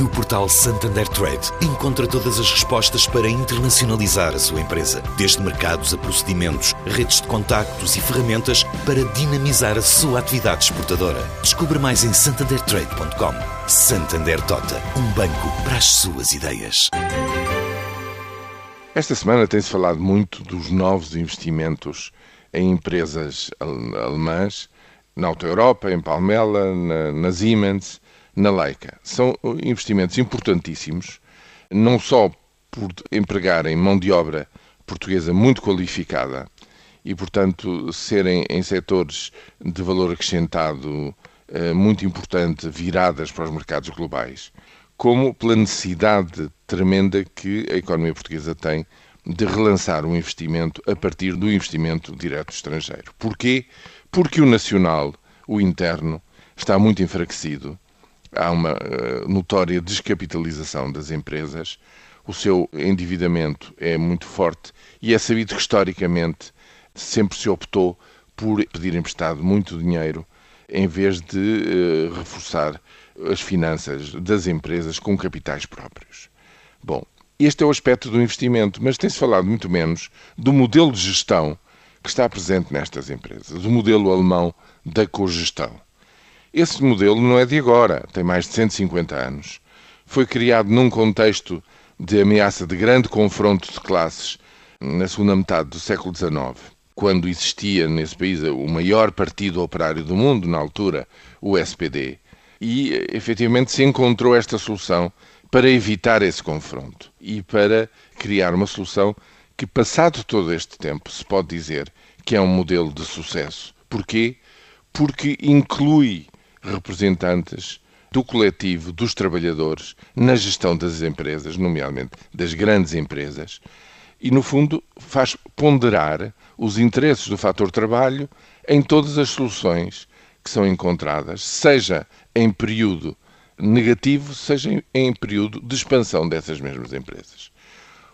No portal Santander Trade, encontra todas as respostas para internacionalizar a sua empresa, desde mercados a procedimentos, redes de contactos e ferramentas para dinamizar a sua atividade exportadora. Descubra mais em santandertrade.com. Santander Tota, um banco para as suas ideias. Esta semana tem-se falado muito dos novos investimentos em empresas alemãs, na Auto Europa, em Palmela, na, na Siemens na Leica. São investimentos importantíssimos, não só por empregarem mão de obra portuguesa muito qualificada e, portanto, serem em setores de valor acrescentado eh, muito importante, viradas para os mercados globais, como pela necessidade tremenda que a economia portuguesa tem de relançar o investimento a partir do investimento direto estrangeiro. Porquê? Porque o nacional, o interno, está muito enfraquecido há uma uh, notória descapitalização das empresas, o seu endividamento é muito forte e é sabido que historicamente sempre se optou por pedir emprestado muito dinheiro em vez de uh, reforçar as finanças das empresas com capitais próprios. Bom, este é o aspecto do investimento, mas tem-se falado muito menos do modelo de gestão que está presente nestas empresas, o modelo alemão da cogestão. Esse modelo não é de agora, tem mais de 150 anos. Foi criado num contexto de ameaça de grande confronto de classes na segunda metade do século XIX, quando existia nesse país o maior partido operário do mundo, na altura, o SPD, e efetivamente se encontrou esta solução para evitar esse confronto e para criar uma solução que, passado todo este tempo, se pode dizer que é um modelo de sucesso. Porquê? Porque inclui representantes do coletivo dos trabalhadores na gestão das empresas, nomeadamente das grandes empresas, e, no fundo, faz ponderar os interesses do fator trabalho em todas as soluções que são encontradas, seja em período negativo, seja em período de expansão dessas mesmas empresas.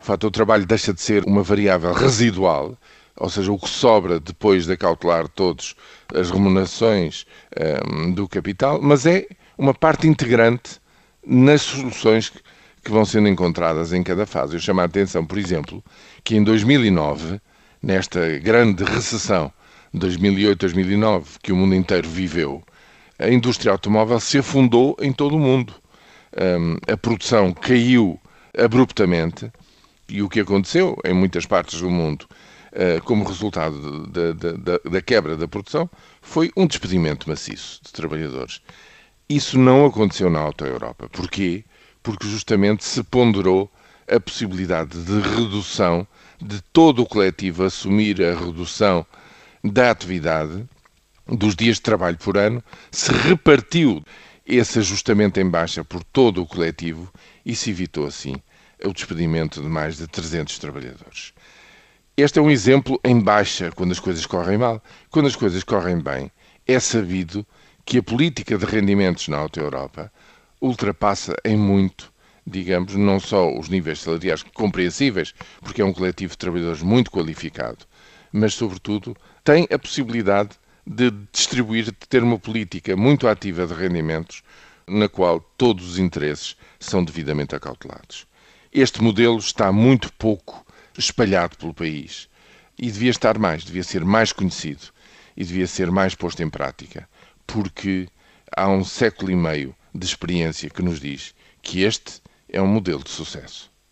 O fator trabalho deixa de ser uma variável residual ou seja, o que sobra depois de acautelar todas as remunerações um, ehm, do capital, mas é uma parte integrante nas soluções que, vão sendo encontradas em cada fase. Eu chamo a atenção, por exemplo, que em 2009, nesta grande recessão 2008-2009 que o mundo inteiro viveu, a indústria automóvel se afundou em todo o mundo. Um, a produção caiu abruptamente e o que aconteceu em muitas partes do mundo como resultado da, da, da quebra da produção, foi um despedimento maciço de trabalhadores. Isso não aconteceu na Auto Europa. Porquê? Porque justamente se ponderou a possibilidade de redução de todo o coletivo assumir a redução da atividade dos dias de trabalho por ano, se repartiu esse ajustamento em baixa por todo o coletivo e se evitou assim o despedimento de mais de 300 trabalhadores. Este é um exemplo em baixa quando as coisas correm mal. Quando as coisas correm bem, é sabido que a política de rendimentos na Auto Europa ultrapassa em muito, digamos, não só os níveis salariais compreensíveis, porque é um coletivo de trabalhadores muito qualificado, mas, sobretudo, tem a possibilidade de distribuir, de ter uma política muito ativa de rendimentos, na qual todos os interesses são devidamente acautelados. Este modelo está muito pouco espalhado pelo país. E devia estar mais, devia ser mais conhecido e devia ser mais posto em prática, porque há um século e meio de experiência que nos diz que este é um modelo de sucesso.